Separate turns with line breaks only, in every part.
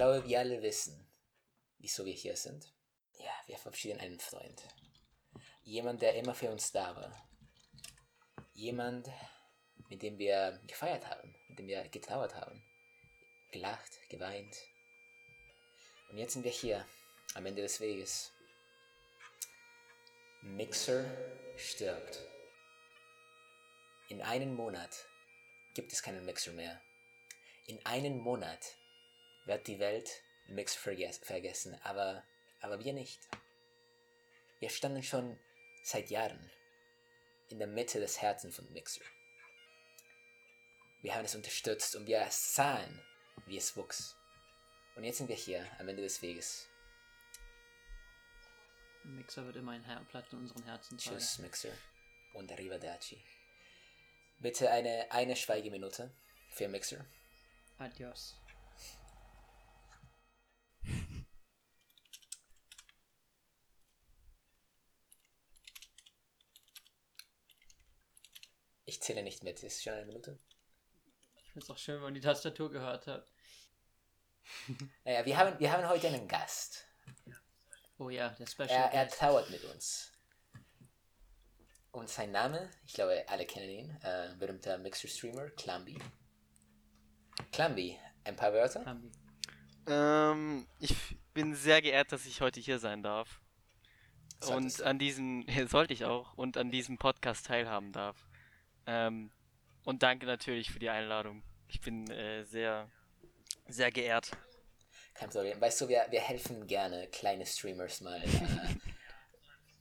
glaube, wir alle wissen, wieso wir hier sind. Ja, wir verabschieden einen Freund. Jemand, der immer für uns da war. Jemand, mit dem wir gefeiert haben, mit dem wir getrauert haben. Gelacht, geweint. Und jetzt sind wir hier, am Ende des Weges. Mixer stirbt. In einem Monat gibt es keinen Mixer mehr. In einem Monat wird die Welt Mixer verges vergessen, aber, aber wir nicht. Wir standen schon seit Jahren in der Mitte des Herzens von Mixer. Wir haben es unterstützt und wir sahen, wie es wuchs. Und jetzt sind wir hier am Ende des Weges.
Mixer wird immer ein Her Platz in unseren Herzen tragen.
Tschüss, Mixer. Und Arrivederci. Bitte eine, eine Schweigeminute für Mixer.
Adios.
Ich zähle nicht mit. Ist schon eine Minute?
Ich finde es auch schön, wenn man die Tastatur gehört hat.
Naja, wir haben, wir haben heute einen Gast.
Oh ja, der Special
Er, er
Guest.
trauert mit uns. Und sein Name, ich glaube, alle kennen ihn, äh, berühmter Mixer-Streamer, Clamby. Clamby, ein paar Wörter?
Kambi.
Ähm, ich bin sehr geehrt, dass ich heute hier sein darf.
Solltest
und an diesem, sollte ich auch, und an diesem Podcast teilhaben darf. Ähm, und danke natürlich für die Einladung. Ich bin äh, sehr, sehr geehrt.
Kein Problem. Weißt du, wir, wir helfen gerne kleine Streamers mal. Äh,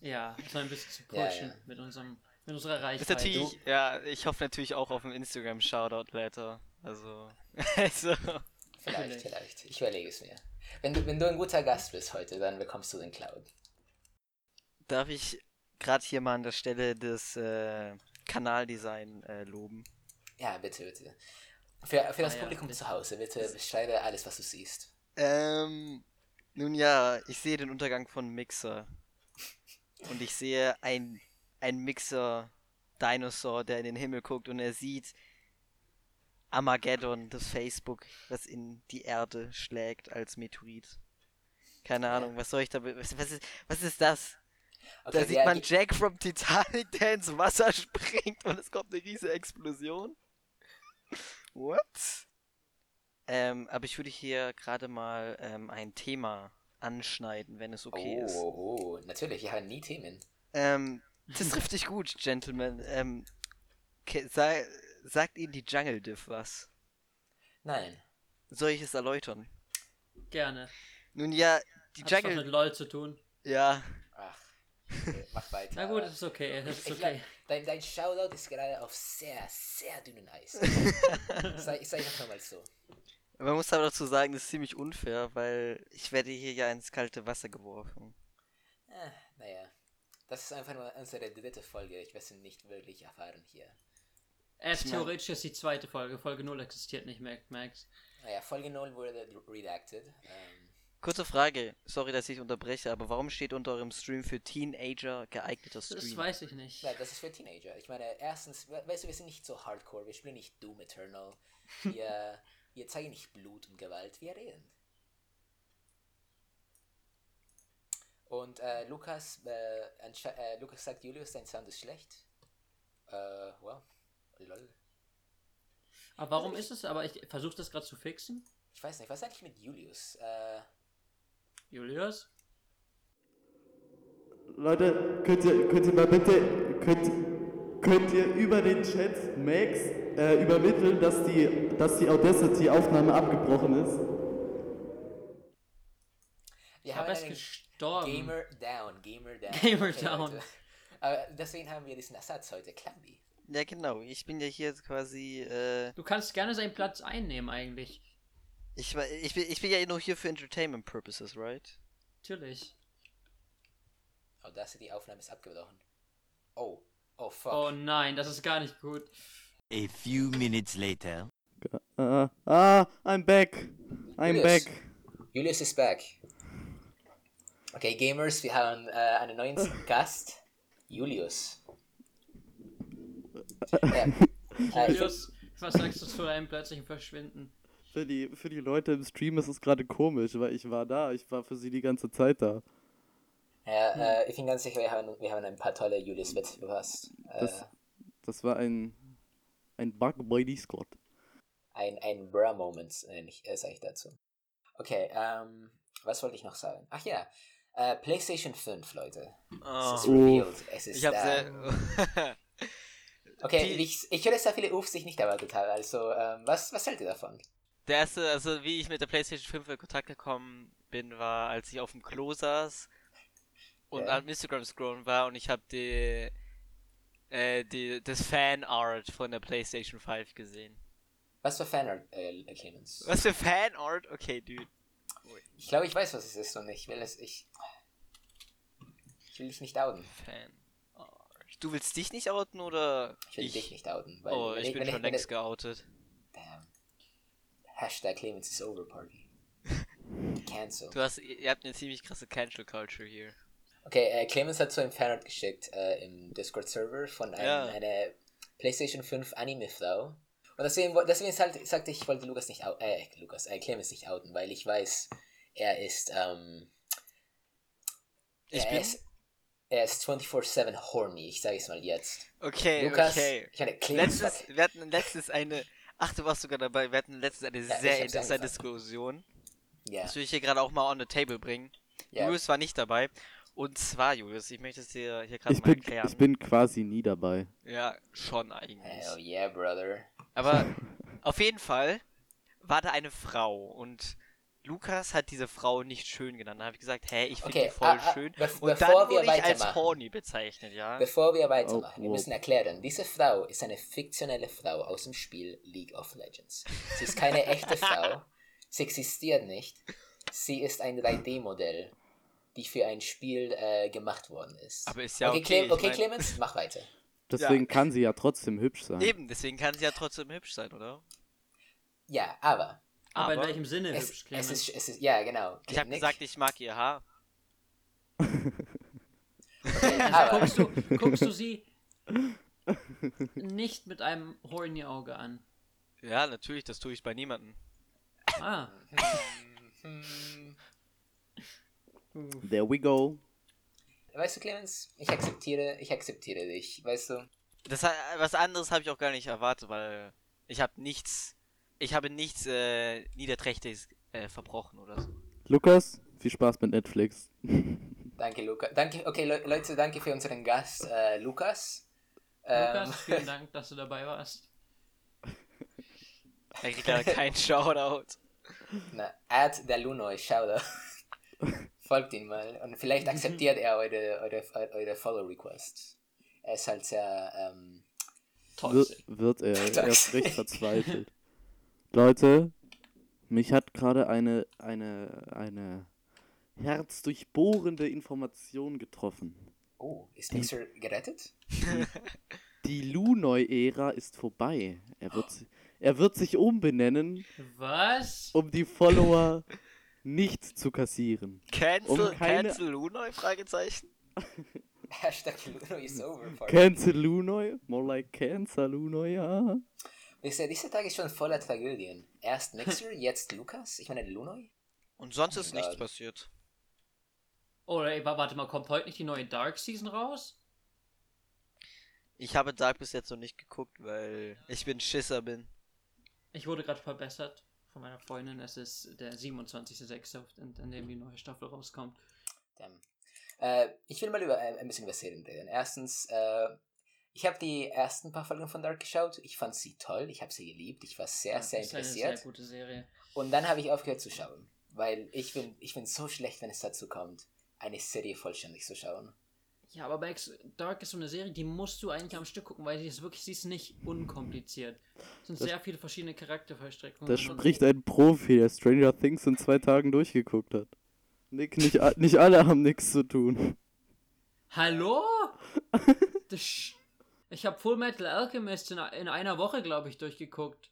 Ja, so ein bisschen zu
Ja,
pushen
ja.
mit unserem, mit unserer Reichweite.
natürlich, ja, ich hoffe natürlich auch auf ein Instagram-Shoutout later. Also, also,
vielleicht,
Vielleicht.
Ich überlege es mir. Wenn du, wenn du ein guter Gast bist heute, dann bekommst du den Cloud.
darf ich gerade hier mal an der Stelle das äh, Kanaldesign äh, loben.
Ja, bitte, bitte. Für, für das
Ah ja,
Publikum
bitte.
zu Hause, bitte beschreibe alles, was du siehst.
Ähm, nun ja, ich sehe den Untergang von Mixer. Und ich sehe ein, ein Mixer-Dinosaur, der in den Himmel guckt und er sieht Armageddon, das Facebook, das in die Erde schlägt als Meteorit. Keine Ahnung, was soll ich da... be- Was, was, ist, was ist das?
Okay,
da sieht man Jack from Titanic, der ins Wasser springt und es kommt eine riesige Explosion. What? Ähm, aber ich würde hier gerade mal ähm, ein Thema anschneiden, wenn es okay
oh,
ist.
oh, oh, natürlich, wir haben nie Themen.
Ähm, das trifft dich gut, Gentlemen. Ähm, sa sagt Ihnen die Jungle Diff was?
Nein.
Soll ich es erläutern?
Gerne.
Nun ja, die
Hat was
Jungle...
mit LOL zu tun.
Ja,
mach weiter.
Na gut, das ist okay, das
ich-
ist okay.
Dein, dein Shoutout ist gerade auf sehr, sehr dünnen Eis. sei, sei einfach mal so.
man muss aber dazu sagen, das ist ziemlich unfair, weil ich werde hier ja ins kalte Wasser geworfen.
Äh, naja. Das ist einfach nur unsere dritte Folge. Ich weiß nicht wirklich erfahren hier.
Ich mein-
theoretisch ist die zweite Folge. Folge 0 existiert nicht mehr, Max.
Naja, Folge 0 wurde redacted. Ähm,
Kurze Frage, sorry, dass ich unterbreche, aber warum steht unter eurem Stream für Teenager geeigneter
Das
Stream?
weiß ich nicht.
ja, das ist für Teenager. Ich meine, erstens, we- weißt du, wir sind nicht so hardcore. Wir spielen nicht Doom Eternal. Wir, wir zeigen nicht Blut und Gewalt. Wir reden. Und äh, Lukas, äh, äh, Lukas sagt, Julius, dein Sound ist schlecht. Äh, well, lol.
Aber warum ist es? Aber ich versuche das gerade zu fixen.
Ich weiß nicht, was ist eigentlich mit Julius? Äh,
Julius?
Leute, könnt ihr, könnt ihr mal bitte, könnt, könnt ihr über den Chat Max äh, übermitteln, dass die, dass die Audacity-Aufnahme abgebrochen ist?
wir haben einen
gestorben.
Gamer down, Gamer down.
Gamer
Okay,
down.
Leute. Aber deswegen haben wir diesen Ersatz heute, Clamby.
Ja, genau, ich bin ja hier quasi, äh,
Du kannst gerne seinen Platz einnehmen, eigentlich.
Ich, wa- ich, bin, ich bin ja nur hier für Entertainment Purposes, right?
Natürlich.
Audacity-Aufnahme ist abgebrochen. Oh, oh fuck.
Oh nein, das ist gar nicht gut.
A few minutes later.
Äh, ah, I'm back. I'm
Julius.
back.
Julius ist back. Okay, Gamers, wir haben äh, einen neuen Gast. Julius. Äh,
Julius, was sagst du zu deinem plötzlichen Verschwinden?
Für die, für die Leute im Stream ist es gerade komisch, weil ich war da. Ich war für sie die ganze Zeit da.
Ja, äh, ich bin ganz sicher, wir haben, wir haben ein paar tolle Julius-Witze verpasst. Äh,
Das, das war ein, ein Bug bei Discord.
ein ein Bra-Moment, äh, äh, sage ich dazu. Okay, ähm, was wollte ich noch sagen? Ach ja, äh, PlayStation 5, Leute. Es ist
Oh.
revealed. Es ist
Ich habe
da.
sehr.
Okay,
die-
ich, ich höre, dass da viele Ufs sich nicht erwartet haben. Also, ähm, was, was hält ihr davon?
Der erste, also wie ich mit der PlayStation 5 in Kontakt gekommen bin, war, als ich auf dem Klo saß und
Ja.
am Instagram scrollen war und ich habe die, äh, die, das Fanart von der PlayStation 5 gesehen.
Was für Fanart, äh, Clemens?
Was für Fanart? Okay, dude.
Ich glaube, ich weiß, was es ist und ich will es. Ich, ich will dich nicht outen.
Fanart. Du willst dich nicht outen oder
Ich will dich nicht outen. Weil
Oh, ich bin
wenn
schon längst geoutet.
Hashtag Clemens is over party. Cancel.
Du hast, ihr habt eine ziemlich krasse Cancel Culture hier.
Okay, äh, Clemens hat so ein Fanart geschickt äh, im Discord-Server von einem,
Ja.
einer PlayStation 5 Anime-Frau. Und deswegen, deswegen halt, sagte ich, ich wollte Lukas nicht outen, äh, Lukas, äh, Clemens nicht outen, weil ich weiß, er ist, ähm,
Ich
er
bin.
ist, er ist 24-7 horny, ich sage es mal jetzt.
Okay,
Lukas,
okay.
ich meine, Clemens,
Letztes, wir hatten letztens eine. Ach, du warst sogar dabei. Wir hatten letztens eine
Ja,
sehr interessante. Diskussion.
ja,
Das will ich hier gerade auch mal on the table bringen.
ja,
Julius war nicht dabei. Und zwar, Julius, ich möchte es dir hier gerade mal
bin,
erklären.
ich bin quasi nie dabei.
Ja, schon eigentlich.
hell yeah, brother.
Aber auf jeden Fall war da eine Frau und Lukas hat diese Frau nicht schön genannt. Da habe ich gesagt, hä, ich finde
Okay,
die voll
ah, ah,
schön. Und
bevor
dann
wir
wurde ich als
weitermachen.
horny bezeichnet, ja.
Bevor wir weitermachen,
Oh,
wir
wow.
müssen erklären, diese Frau ist eine fiktionelle Frau aus dem Spiel League of Legends. Sie ist keine echte Frau, sie existiert nicht, sie ist ein 3D-Modell, die für ein Spiel äh, gemacht worden ist.
Aber ist ja
okay,
okay,
Cle okay
mein-
Clemens, mach weiter.
Deswegen kann sie ja trotzdem hübsch sein.
Eben, deswegen kann sie ja trotzdem hübsch sein, oder?
Ja, aber,
Aber, in
Aber
welchem Sinne
es,
hübsch,
es,
Clemens?
ist, es ist, ja genau.
Ich habe gesagt, ich mag ihr Haar.
okay, aber,
guckst, du, guckst du sie nicht mit einem horny Auge an?
Ja, natürlich, das tue ich bei niemandem.
Ah,
There we go.
weißt du Clemens, ich akzeptiere, ich akzeptiere dich, weißt du.
Das, was anderes habe ich auch gar nicht erwartet, weil ich habe nichts, ich habe nichts äh, Niederträchtiges äh, verbrochen oder so.
Lukas, viel Spaß mit Netflix.
Danke, Lukas. Danke, okay, Le Leute, danke für unseren Gast, äh, Lukas. Ähm,
Lukas, vielen Dank, dass du dabei warst.
Er kriegt leider keinen Shoutout.
Na, add der Lunoy, Shoutout. Folgt ihn mal und vielleicht akzeptiert er eure, eure, eure Follow-Request. Er ist halt sehr, ähm,
Toxic.
wird er. Er ist recht verzweifelt. Leute, mich hat gerade eine, eine, eine herzdurchbohrende Information getroffen.
oh, ist Mixer gerettet?
Die Lunoi-Ära ist vorbei. Er wird, er wird sich umbenennen,
Was?
um die Follower nicht zu kassieren.
Cancel,
Um keine-
cancel Lunoy? Fragezeichen.
Hashtag Lunoy is over. for-
Cancel Lunoi? More like Cancer Lunoi, ja.
Wisst ihr, dieser Tag ist schon voller Tragödien. Erst Mixer, jetzt Lukas. Ich meine Lunoy.
Und sonst
Oh
ist
mein
nichts passiert.
Oder ey, wa- warte mal, kommt heute nicht die neue Dark Season raus?
Ich habe Dark bis jetzt noch nicht geguckt, weil ich bin Schisser bin.
Ich wurde gerade verbessert von meiner Freundin. Es ist der 27.06., in, in dem die neue Staffel rauskommt.
Damn. Äh, ich will mal über äh, ein bisschen über Serien reden. Erstens, äh, ich habe die ersten paar Folgen von Dark geschaut. Ich fand sie toll. Ich habe sie geliebt. Ich war sehr,
Ja,
sehr
ist eine
interessiert.
sehr gute Serie.
Und dann habe ich aufgehört zu schauen. Weil ich bin, ich bin so schlecht, wenn es dazu kommt, eine Serie vollständig zu schauen.
Ja, aber Max, Dark ist so eine Serie, die musst du eigentlich am Stück gucken, weil die ist wirklich, sie ist nicht unkompliziert. Es sind
Das-
sehr viele verschiedene Charakterverstrickungen.
Da
und-
spricht ein Profi, der Stranger Things in zwei Tagen durchgeguckt hat. Nick, nicht, nicht alle haben nichts zu tun.
Hallo? Das ich habe Full Metal Alchemist in, in einer Woche, glaube ich, durchgeguckt.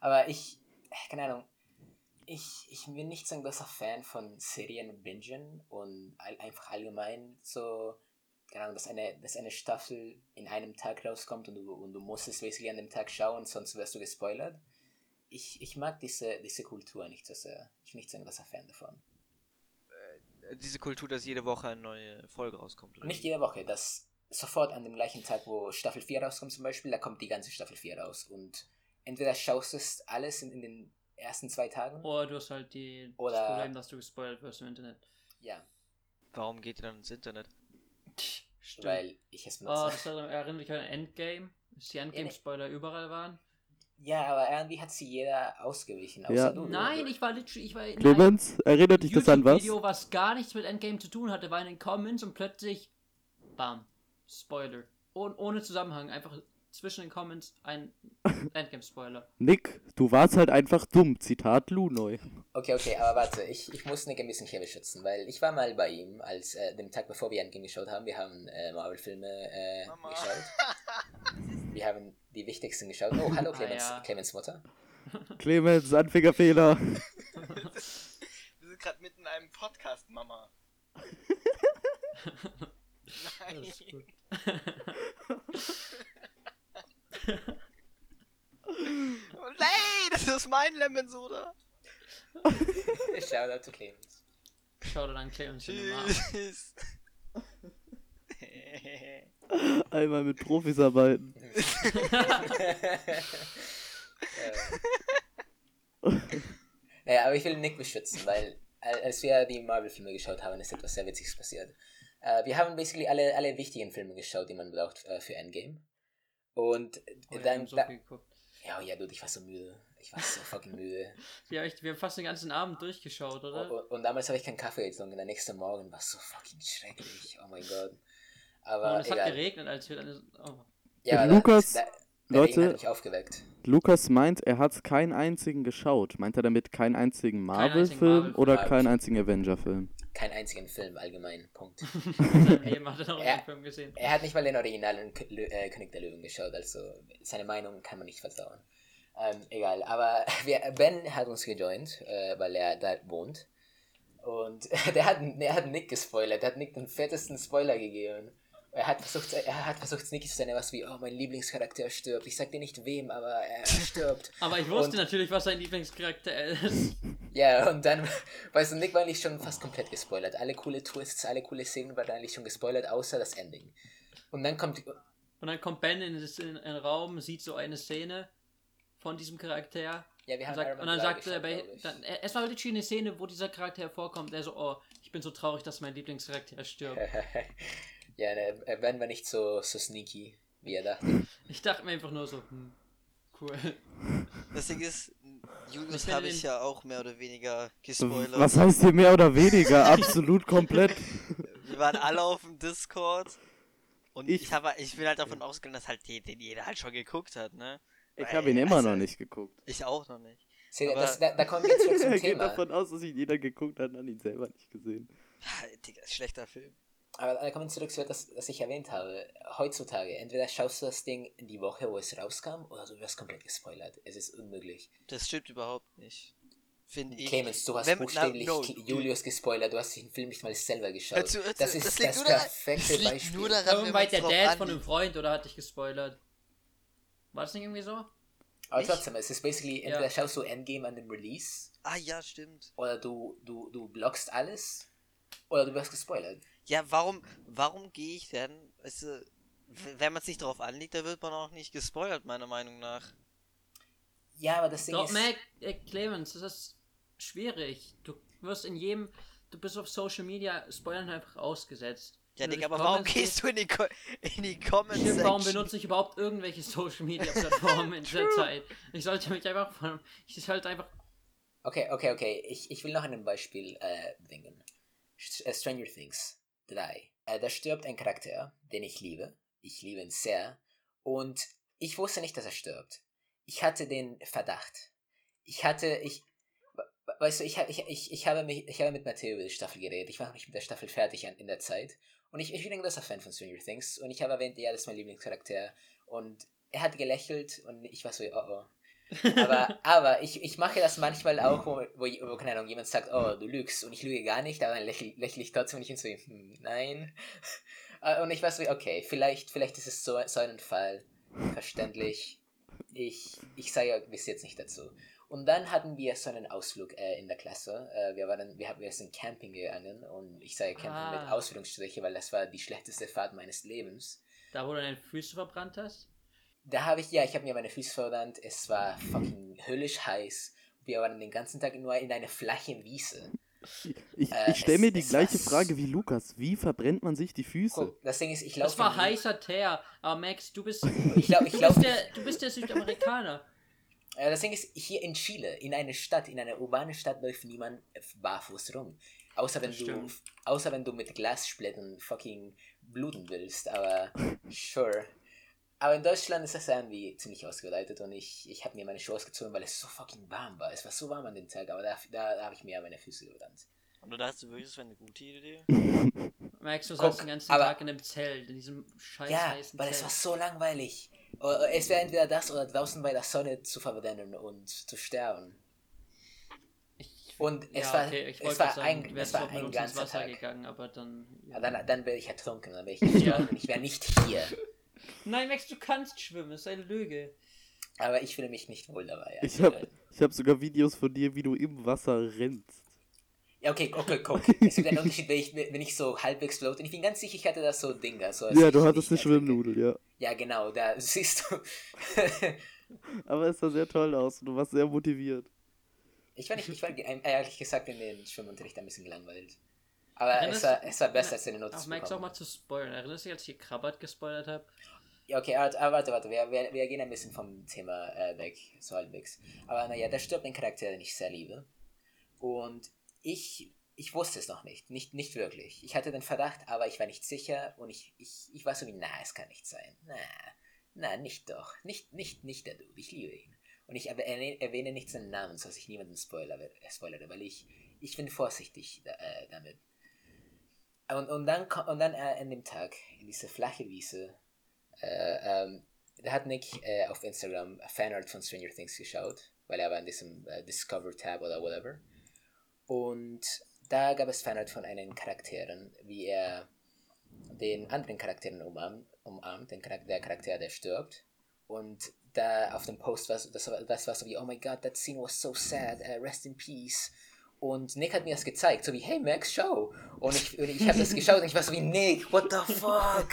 Aber ich, äh, keine Ahnung, ich, ich bin nicht so ein großer Fan von Serien bingen und all, einfach allgemein so, keine Ahnung, dass eine, dass eine Staffel in einem Tag rauskommt und du, und du musst es basically an dem Tag schauen, sonst wirst du gespoilert. ich, ich mag diese, diese Kultur nicht so sehr. Ich bin nicht so ein großer Fan davon.
Äh, Diese Kultur, dass jede Woche eine neue Folge rauskommt. oder
Nicht jede Woche, dass sofort an dem gleichen Tag, wo Staffel 4 rauskommt zum Beispiel, da kommt die ganze Staffel 4 raus. Und entweder schaust du es alles in, in den ersten zwei Tagen.
Oder du hast halt die,
Oder-
das Problem, dass du gespoilert wirst im Internet.
Ja,
Warum geht ihr dann ins Internet?
Stimmt.
weil ich es
Oh,
benutze.
das erinnert mich an Endgame. Dass die Endgame-Spoiler überall waren.
Ja, aber irgendwie hat sie jeder ausgewichen, außer
Ja.
du.
Nein, ich war literally, ich war in
Clemens, erinnert dich das an was?
Video, was gar nichts mit Endgame zu tun hatte, war in den Comments und plötzlich, bam, Spoiler. Oh, ohne Zusammenhang, einfach zwischen den Comments ein Endgame-Spoiler.
Nick, du warst halt einfach dumm. Zitat Lunoy.
Okay, okay, aber warte, ich, ich muss Nick ein bisschen hier beschützen, weil ich war mal bei ihm, als äh, dem Tag bevor wir Endgame geschaut haben. Wir haben äh, Marvel-Filme äh, geschaut. Wir haben die wichtigsten geschaut. Oh, hallo Clemens,
ja.
Clemens Mutter.
Clemens, Anfängerfehler.
Wir sind gerade mitten in einem Podcast, Mama. Nein. Nein, das ist mein Lemon Soda.
Shoutout to Clemens.
Schau dir dann Clemens.
Tschüss.
Einmal mit Profis arbeiten.
äh. naja, aber ich will Nick beschützen, weil al- als wir die Marvel-Filme geschaut haben, ist etwas sehr Witziges passiert. Äh, wir haben basically alle, alle wichtigen Filme geschaut, die man braucht äh, für Endgame. Und
Oh,
dann,
haben so
da,
viel geguckt.
ja, oh ja, dude, ich war so müde. Ich war so fucking müde.
Ja, echt, wir haben fast den ganzen Abend durchgeschaut,
Und,
oder?
und, und damals habe ich keinen Kaffee getrunken. Der nächste Morgen war so fucking schrecklich. Oh mein Gott.
Und
Aber
es hat
egal.
geregnet, als wir dann. Oh.
Ja, aber
Lukas,
Regen
Leute-
hat mich aufgeweckt.
Lukas meint, er hat keinen einzigen geschaut. Meint er damit keinen einzigen
einzigen
Marvel-Film
Marvel-Film.
oder keinen einzigen Avenger-Film?
Keinen einzigen Film allgemein. Punkt.
Hat er einen Film gesehen.
Er hat nicht mal den originalen äh, König der Löwen geschaut, also seine Meinung kann man nicht vertrauen. Ähm, egal, aber wir, Ben hat uns gejoint, äh, weil er da wohnt. Und der hat, der hat Nick gespoilert, der hat Nick den fettesten Spoiler gegeben. Er hat versucht, er hat versucht, Nick zu sein, was wie, oh, mein Lieblingscharakter stirbt. Ich sag dir nicht wem, aber er stirbt.
Aber ich wusste
Und-
natürlich, was sein Lieblingscharakter ist.
Ja, und dann, weißt du, Nick war eigentlich schon fast komplett gespoilert. Alle coole Twists, alle coole Szenen waren eigentlich schon gespoilert, außer das Ending. Und dann kommt,
Und dann kommt Ben in, das- in, in den Raum, sieht so eine Szene von diesem Charakter.
ja, wir
Und,
haben
sagt, und dann
3
sagt er, bei, dann, es war literally eine Szene, wo dieser Charakter vorkommt. Er so, oh, ich bin so traurig, dass mein Lieblingscharakter stirbt.
ja, ne, Ben war nicht so, so sneaky, wie er dachte.
Ich dachte mir einfach nur so, hm, cool.
Das Ding ist, Julius
Ich
habe ich ja auch mehr oder weniger gespoilert.
Was heißt hier mehr oder weniger? Absolut komplett.
Wir waren alle auf dem Discord. Und
Ich-
ich, habe, ich bin halt davon ausgegangen, dass halt den, jeder halt schon geguckt hat, ne?
Ich habe ihn immer
also,
noch nicht geguckt.
Ich auch noch nicht.
Seht ihr,
Aber-
das, da, da kommen wir zurück zum
Er geht
Thema.
davon aus, dass ihn jeder geguckt hat, hat ihn selber nicht gesehen.
Ja, Digga, schlechter Film.
Aber da kommen wir zurück zu etwas, das ich erwähnt habe. Heutzutage, entweder schaust du das Ding in die Woche, wo es rauskam, oder du wirst komplett gespoilert. Es ist unmöglich.
Das stimmt überhaupt nicht. Finde ich.
Clemens, du hast
Wenn- na,
buchstäblich
no,
Kl-
du-
Julius gespoilert, du hast den Film nicht mal selber geschaut.
Hör zu, hör zu,
das ist
das
das,
daran-
perfekte
liegt
Beispiel.
nur daran-
Irgendwann der Dad von einem. Freund oder hat dich gespoilert. War das nicht irgendwie so?
Aber
Nicht?
trotzdem, es ist basically, entweder
Ja.
schaust du Endgame an dem Release,
Ah ja, stimmt.
oder du, du, du blockst alles, oder du wirst gespoilert.
Ja, warum, warum gehe ich denn, weißt du, wenn man sich darauf anlegt, da wird man auch nicht gespoilert, meiner Meinung nach.
Ja, aber das Ding
Doch,
ist...
Mac, äh, Clemens, das ist schwierig. Du wirst in jedem, du bist auf Social Media Spoilern einfach ausgesetzt.
Ja, Digga, aber warum gehst du in die, Ko in die Comments
warum benutze ich überhaupt irgendwelche Social Media Plattformen in dieser Zeit? Ich sollte mich einfach von. Ich sollte einfach.
Okay, okay, okay. Ich, ich will noch ein Beispiel äh, bringen. St- äh, Stranger Things 3. Äh, da stirbt ein Charakter, den ich liebe. Ich liebe ihn sehr. Und ich wusste nicht, dass er stirbt. Ich hatte den Verdacht. Ich hatte, ich, we- weißt du, ich, ich, ich, ich, habe, mich, ich habe mit Matteo über die Staffel geredet. Ich war noch nicht mit der Staffel fertig an, in der Zeit. Und ich, ich bin ein großer Fan von Stranger Things. Und ich habe erwähnt, ja, das ist mein Lieblingscharakter. Und er hat gelächelt und ich war so, oh oh. Aber, aber ich, ich mache das manchmal auch, wo, wo, wo, keine Ahnung, jemand sagt, oh, du lügst und ich lüge gar nicht, aber dann lächle, lächle ich trotzdem und ich bin so, hm, nein. Äh, Und ich war so, okay, vielleicht, vielleicht ist es so, so ein Fall, verständlich. Ich, ich sage bis jetzt nicht dazu. Und dann hatten wir so einen Ausflug äh, in der Klasse. Äh, wir, waren, wir, haben- wir sind Camping gegangen und ich sage Camping mit
Ah.
Ausführungsstriche, weil das war die schlechteste Fahrt meines Lebens.
Da, wo du deine Füße verbrannt hast?
Da habe ich, ja, ich habe mir meine Füße verbrannt. Es war fucking höllisch heiß. Wir waren den ganzen Tag nur in einer flachen Wiese.
Ich,
Äh,
ich stelle mir die gleiche Frage wie Lukas. Wie verbrennt man sich die Füße?
Guck, das Ding ist, ich laufe.
Das war
nie-
heißer Teer. Aber Max, du bist,
Ich glaub- ich
du,
glaub-
bist der, du bist der Südamerikaner.
Äh, das Ding ist, hier in Chile, in einer Stadt, in einer urbanen Stadt läuft niemand barfuß rum. Außer wenn du, außer wenn du mit Glassplittern fucking bluten willst, aber sure. Aber in Deutschland ist das irgendwie ziemlich ausgeleitet und ich, ich habe mir meine Schuhe ausgezogen, weil es so fucking warm war. Es war so warm an dem Tag, aber da, da, da habe ich mir meine Füße gebrannt.
Und du dachtest wirklich, das wäre eine gute Idee?
Max, du saßt den ganzen
aber-
Tag in dem Zelt, in diesem scheiß
Ja,
heißen
weil
Zelt.
es war so langweilig. Es wäre entweder das oder draußen bei der Sonne zu verbrennen und zu sterben.
Ich-
Und es
ja,
war,
okay, ich
es war
sagen,
ein, es war ein ganzer
Wasser
Tag.
gegangen, aber dann...
Ja, dann, dann wäre ich ertrunken, dann wäre ich gestorben. ich wäre nicht hier.
Nein, Max, du kannst schwimmen, das ist eine Lüge.
Aber ich fühle mich nicht wohl dabei.
Ich habe ich hab sogar Videos von dir, wie du im Wasser rennst.
Ja, okay, okay, guck. Es gibt einen Unterschied, wenn ich, wenn ich so halbwegs float. Und ich bin ganz sicher, ich hatte das so Dinger. So, als
Ja, du hattest eine. Schwimmnudel, ja.
Ja, genau, da siehst du.
Aber es sah sehr toll aus und du warst sehr motiviert.
ich war nicht, ich war ehrlich gesagt in den Schwimmunterricht ein bisschen gelangweilt. Aber
Erinnerst
es war,
du-
es war besser, als Noten
Ach,
zu
Max, auch mal zu spoilern. Erinnerst du dich, als ich hier Krabbert gespoilert habe?
Ja, okay, aber, warte, warte, wir, wir, wir gehen ein bisschen vom Thema äh, weg, so halbwegs. Aber naja, da stirbt ein Charakter, den ich sehr liebe. Und ich, ich wusste es noch nicht, nicht, nicht wirklich. Ich hatte den Verdacht, aber ich war nicht sicher und ich, ich, ich war so wie, na, es kann nicht sein. Na, na, nicht doch. Nicht, nicht, nicht der Dude, ich liebe ihn. Und ich erwähne, erwähne nicht seinen Namen, sodass ich niemanden spoiler, äh, spoilere, weil ich, ich bin vorsichtig äh, damit. Und, und dann, und dann äh, an dem Tag, in diese flache Wiese, äh, ähm, da hat Nick äh, auf Instagram Fanart von Stranger Things geschaut, weil er war in diesem äh, Discover Tab oder whatever. Und da gab es Fanart von einen Charakteren, wie er den anderen Charakteren umarmt, umarmt den Charakter, der Charakter, der stirbt. Und da auf dem Post war das, das war so wie, oh my god, that scene was so sad, uh, rest in peace. Und Nick hat mir das gezeigt, so wie, hey Max, schau. Und ich, und ich habe das geschaut und ich war so wie, Nick, what the fuck?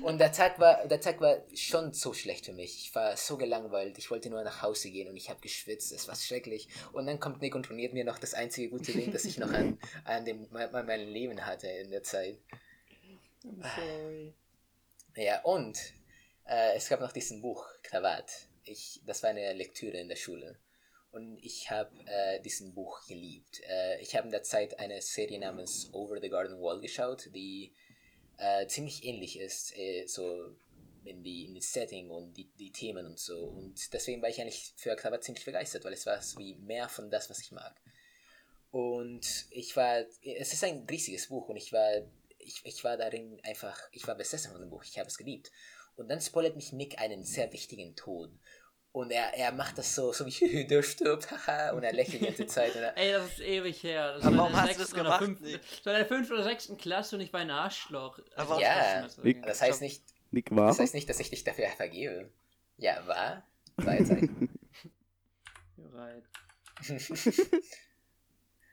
und der Tag, war, der Tag war schon so schlecht für mich. Ich war so gelangweilt, ich wollte nur nach Hause gehen und ich habe geschwitzt, es war schrecklich. Und dann kommt Nick und ruiniert mir noch das einzige gute Ding, das ich noch an, an dem, mein, mein Leben hatte in der Zeit.
Sorry.
Ja, und äh, es gab noch diesen Buch, Krawatt. Ich, das war eine Lektüre in der Schule. Und ich habe äh, diesen Buch geliebt. Äh, ich habe in der Zeit eine Serie namens Over the Garden Wall geschaut, die äh, ziemlich ähnlich ist, äh, so in die, in die Setting und die, die Themen und so. Und deswegen war ich eigentlich für Krawatt ziemlich begeistert, weil es war so wie mehr von das, was ich mag. Und ich war, es ist ein riesiges Buch und ich war, ich, ich war darin einfach, ich war besessen von dem Buch, ich habe es geliebt. Und dann spoilert mich Nick einen sehr wichtigen Tod. Und er, er macht das so, so wie, der stirbt, haha, und er lächelt die ganze Zeit. Und er,
Ey, das ist ewig her. Das
Aber warum
der
hast du das
oder
gemacht,
fünften-? Das war in der fünften oder sechsten Klasse und ich war ein Arschloch.
Aber warum-
Ja,
Nick-
das heißt nicht,
Nick war?
das heißt nicht, dass ich dich dafür vergebe. Ja, war? War jetzt ein.
Right.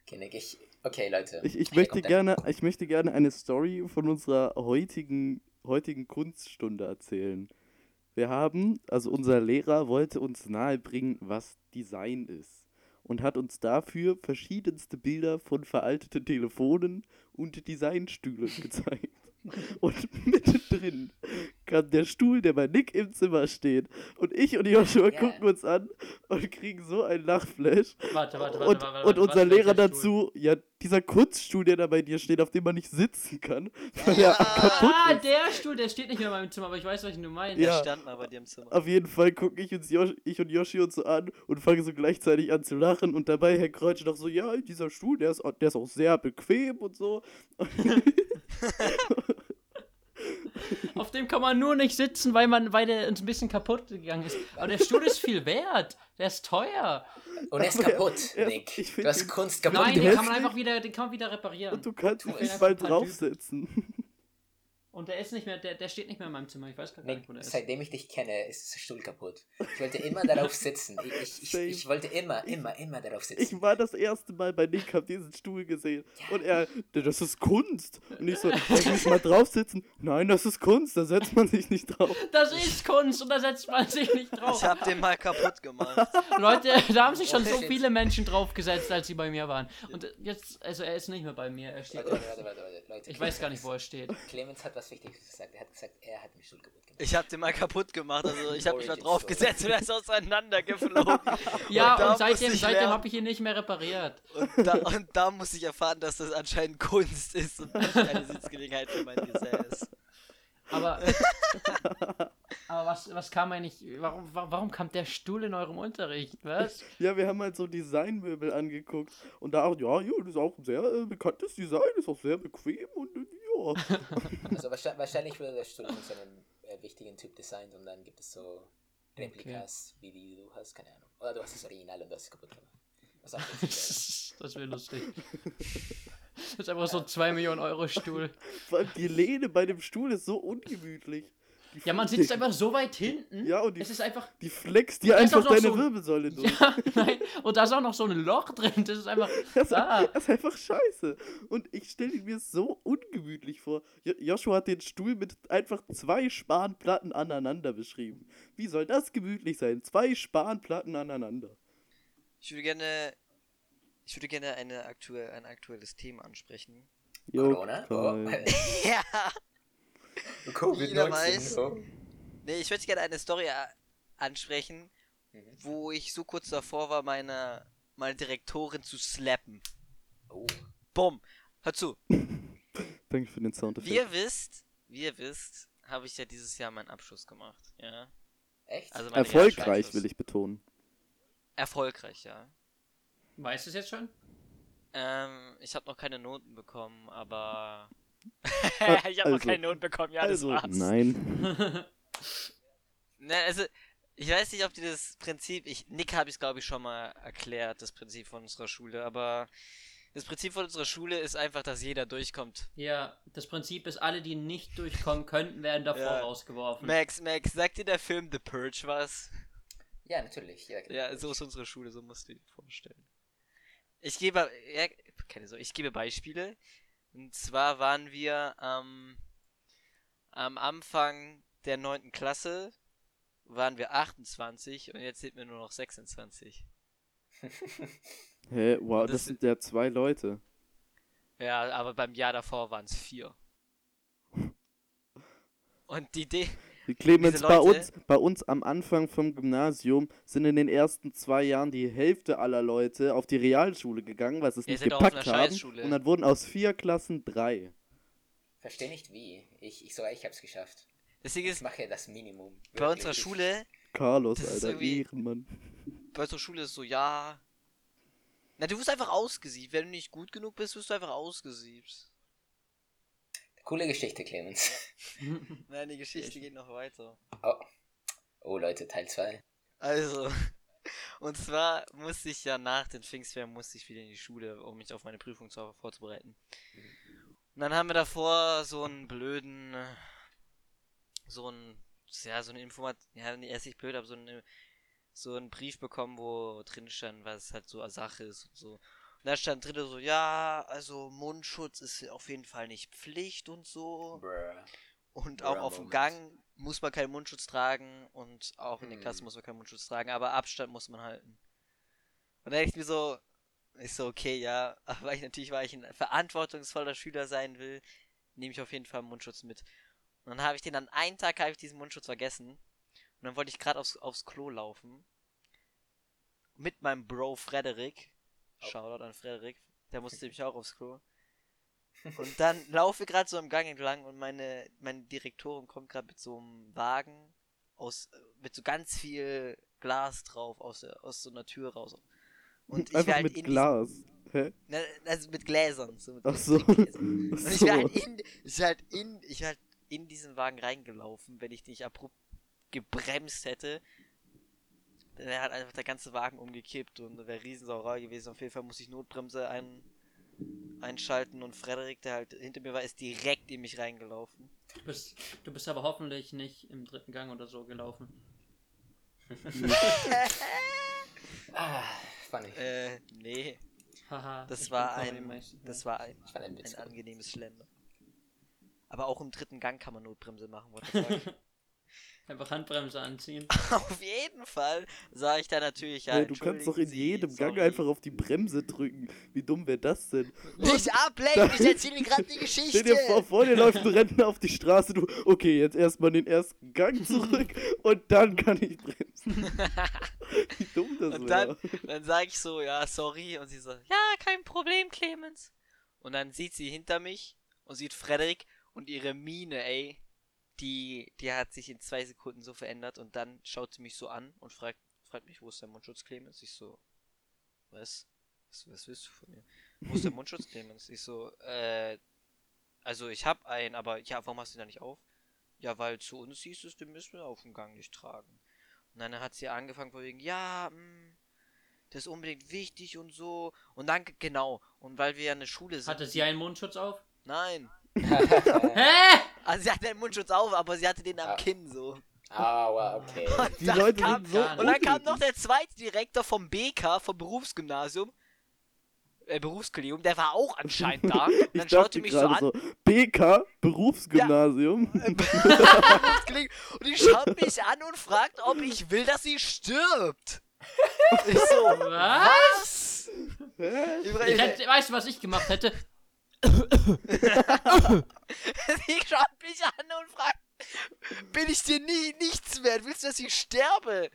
Okay, Nick, ich, okay, Leute.
Ich, ich, möchte gerne, ich möchte gerne eine Story von unserer heutigen, heutigen Kunststunde erzählen. Wir haben, also unser Lehrer wollte uns nahebringen, was Design ist. Und hat uns dafür verschiedenste Bilder von veralteten Telefonen und Designstühlen gezeigt. Und mittendrin kam der Stuhl, der bei Nick im Zimmer steht. Und ich und Joshua
Ja.
gucken uns an und kriegen so einen Lachflash.
Warte, warte, warte,
Und,
warte,
und
warte,
unser Lehrer
welcher Stuhl?
dazu, ja, dieser Kunststuhl, der da bei dir steht, auf dem man nicht sitzen kann, weil er kaputt
Ah,
ist.
der Stuhl, der steht nicht mehr in meinem Zimmer, aber ich weiß, welchen du meinst.
Ja.
Der stand mal bei dir im Zimmer.
Auf jeden Fall gucken ich, Josh, ich und Yoshi uns so an und fangen so gleichzeitig an zu lachen und dabei Herr Kreutsch noch so, ja, dieser Stuhl, der ist, auch- der ist auch sehr bequem und so.
Auf dem kann man nur nicht sitzen, weil man, weil der uns ein bisschen kaputt gegangen ist. Aber der Stuhl ist viel wert. Der ist teuer.
Und er ist
Aber
kaputt,
er-
Nick.
ich
Du hast Kunst kaputt
Nein, den kann man einfach wieder, den kann man wieder reparieren.
Und du kannst
es.
nicht mal draufsetzen.
Und der ist nicht mehr, der, der steht nicht mehr in meinem Zimmer. Ich weiß gar
Nee,
nicht, wo der ist.
seitdem ich dich kenne, ist der Stuhl kaputt. Ich wollte immer darauf sitzen. Ich, ich, ich, wollte immer, immer, immer darauf sitzen.
Ich war das erste Mal bei Nick, hab diesen Stuhl gesehen. Und er, das ist Kunst. Und ich so, soll ich nicht mal drauf sitzen? Nein, das ist Kunst, da setzt man sich nicht drauf.
Das ist Kunst und da setzt man sich nicht drauf.
Ich hab den mal kaputt gemacht.
Leute, da haben sich schon so viele Menschen draufgesetzt, als sie bei mir waren. Und jetzt, also er ist nicht mehr bei mir. Er steht.
Warte, warte, warte, warte, warte, Leute.
Ich weiß gar nicht, wo er steht.
Clemens hat was Wichtiges gesagt. Er hat gesagt, er hat den Stuhl kaputt gemacht.
Ich hab den mal kaputt gemacht. Also ich hab mich mal
Origin
draufgesetzt und er ist auseinandergeflogen.
Ja,
Und da
und, seitdem, seitdem habe ich ihn nicht mehr repariert.
Und da, und da muss ich erfahren, dass das anscheinend Kunst ist und nicht eine Sitzgelegenheit für mein Gesäß.
Aber, aber was, was kam eigentlich, warum, wa- warum kam der Stuhl in eurem Unterricht? Was?
Ja, wir haben halt so Designmöbel angeguckt. Und da auch, ja, ja, das ist auch ein sehr äh, bekanntes Design, ist auch sehr bequem und
Also wahrscheinlich, der Stuhl von so einem äh, wichtigen Typ designt und dann gibt es so Replikas, wie die du hast, keine Ahnung. Oder du hast das Original und du hast es kaputt gemacht. Was auch.
Das wäre lustig. Das ist einfach so ein 2 Millionen Euro Stuhl.
Vor allem die Lehne bei dem Stuhl ist so ungemütlich.
Ja, man sitzt einfach so weit hinten.
Ja, und die,
Es ist einfach.
die flext dir einfach deine
so-
Wirbelsäule durch.
Ja, nein. Und da ist auch noch so ein Loch drin. Das ist einfach.
Das,
Da.
das ist einfach scheiße. Und ich stelle mir so ungemütlich vor. Jo Joshua hat den Stuhl mit einfach zwei Spanplatten aneinander beschrieben. Wie soll das gemütlich sein? Zwei Spanplatten aneinander.
Ich würde gerne. Ich würde gerne eine aktuell, ein aktuelles Thema ansprechen.
Jo,
Corona? Oh.
Ja!
Covid-19.
Jeder weiß.
Oh.
Nee, ich würde gerne eine Story a- ansprechen,
Mhm.
wo ich so kurz davor war, meine, meine Direktorin zu slappen.
Oh.
Bumm! Hör zu.
Danke für den Soundeffekt.
Wie ihr wisst, wie ihr wisst, habe ich ja dieses Jahr meinen Abschluss gemacht. Ja.
Echt?
Also
Erfolgreich, will ich betonen.
Erfolgreich, ja.
Weißt du es jetzt schon?
Ähm, ich habe noch keine Noten bekommen, aber.
Ah,
ich habe noch
also-
keine Noten bekommen, ja, das
also,
war's.
nein.
Ne, also, ich weiß nicht, ob die das Prinzip. Ich, Nick habe ich glaube ich schon mal erklärt, das Prinzip von unserer Schule, aber das Prinzip von unserer Schule ist einfach, dass jeder durchkommt.
Ja, das Prinzip ist, alle, die nicht durchkommen könnten, werden davor
Ja.
rausgeworfen.
Max, Max, sagt dir der Film The Purge was?
Ja, natürlich. Ja,
Ja, so ist unsere Schule, so musst du dir vorstellen. Ich gebe, ja, keine Sorge, ich gebe Beispiele. Und zwar waren wir ähm, am Anfang der 9. Klasse, waren wir 28 und jetzt sind wir nur noch 26.
Hä, wow,
Das
das sind ja zwei Leute.
Ja, aber beim Jahr davor waren es vier. Und die Idee,
Die Clemens, bei uns, bei uns am Anfang vom Gymnasium sind in den ersten zwei Jahren die Hälfte aller Leute auf die Realschule gegangen, weil sie es
Ihr
nicht
seid auch auf
gepackt
einer
haben.
Scheißschule.
Und dann wurden aus vier Klassen drei.
Verstehe nicht wie. Ich, ich sogar ich hab's geschafft.
deswegen
Ich
ist
mache das Minimum.
bei unserer Schule,
Carlos,
Das ist
Alter,
irgendwie-
Ehrenmann.
bei unserer Schule ist so, ja. Na, du wirst einfach ausgesiebt. Wenn du nicht gut genug bist, wirst du einfach ausgesiebt.
Coole Geschichte, Clemens.
Nein, die Geschichte geht noch weiter.
Oh. Oh, Leute, Teil 2.
Also, und zwar musste ich ja nach den Pfingstferien musste ich wieder in die Schule, um mich auf meine Prüfung zu, vorzubereiten. Und dann haben wir davor so einen blöden, so einen, ja, so eine Information, ja, nee, er ist nicht blöd, aber so eine, so einen Brief bekommen, wo drin stand, was halt so eine Sache ist und so. Und da stand drin so, ja, also Mundschutz ist auf jeden Fall nicht Pflicht und so.
Bruh.
Und
Bruh
auch auf dem. Gang muss man keinen Mundschutz tragen und auch in den
Hm.
Klassen muss man keinen Mundschutz tragen, aber Abstand muss man halten. Und da ich mir so, ich so, okay, ja, aber weil ich natürlich, weil ich ein verantwortungsvoller Schüler sein will, nehme ich auf jeden Fall Mundschutz mit. Und dann habe ich den an einen Tag habe ich diesen Mundschutz vergessen. Und dann wollte ich gerade aufs, aufs Klo laufen. Mit meinem Bro Frederik. Shoutout an Frederik. Der musste nämlich auch aufs Klo. Und dann laufe ich gerade so im Gang entlang und meine, meine Direktorin kommt gerade mit so einem Wagen aus, äh, mit so ganz viel Glas drauf aus, der, aus so einer Tür raus. Und ich
Einfach
halt
mit Glas. Hä?
Ne, also mit Gläsern. So mit
Ach so. Ach
Und ich wäre halt in, ich wär halt in, ich wär halt in diesen Wagen reingelaufen, wenn ich nicht abrupt gebremst hätte. Wäre halt einfach der ganze Wagen umgekippt und wäre Riesensauerei gewesen. Auf jeden Fall muss ich Notbremse ein, einschalten und Frederik, der halt hinter mir war, ist direkt in mich reingelaufen.
Du bist, du bist aber hoffentlich nicht im dritten Gang oder so gelaufen.
Ah, funny.
Äh, nee.
Haha.
Das war ein, das war ein,
den Witz
ein
gut.
angenehmes Schlender. Aber auch im dritten Gang kann man Notbremse machen, what the fuck.
Einfach Handbremse anziehen.
Auf jeden Fall sah ich da natürlich ja.
Du kannst doch in
entschuldigen Sie,
jedem Gang
sorry.
einfach auf die Bremse drücken. Wie dumm wäre das denn?
Nicht ablenken, ich erzähle gerade die Geschichte.
Stell dir vor, vor dir läuft ein Rentner auf die Straße, du, okay, jetzt erstmal den ersten Gang zurück und dann kann ich bremsen. Wie dumm das
Und
wäre.
dann, dann sage ich so, ja, sorry. Und sie so, ja, kein Problem, Clemens. Und dann sieht sie hinter mich und sieht Frederik und ihre Miene, ey, die, die hat sich in zwei Sekunden so verändert. Und dann schaut sie mich so an und fragt, fragt mich, wo ist der Mundschutz, Clemens? Ich so, was? Was, was willst du von mir? Wo ist der Mundschutz, Clemens? Ich so, äh, also ich hab einen, aber ja, warum hast du ihn da nicht auf? Ja, weil zu uns hieß es, den müssen wir auf dem Gang nicht tragen. Und dann hat sie angefangen von wegen, ja, mh, das ist unbedingt wichtig und so. Und dann, genau, und weil wir ja eine Schule sind.
Hatte sie einen Mundschutz auf?
Nein.
Hä?
Also sie hatte den Mundschutz auf, aber sie hatte den am
Ah.
Kinn so.
Wow, okay.
Und
Die
dann
Leute
kam,
sind so.
Und dann kam noch der zweite Direktor vom BK, vom Berufsgymnasium. Äh, Berufskollegium, der war auch anscheinend da. Und
Ich
dann schaute mich so an.
so, BK, Berufsgymnasium.
Berufskollegium, und die schaut mich an und fragt, ob ich will, dass sie stirbt. Ich so, was?
Hä?
Ich hätte, weißt du, was ich gemacht hätte?
Sie schaut mich an und fragt, bin ich dir nie nichts wert? Willst du, dass ich sterbe?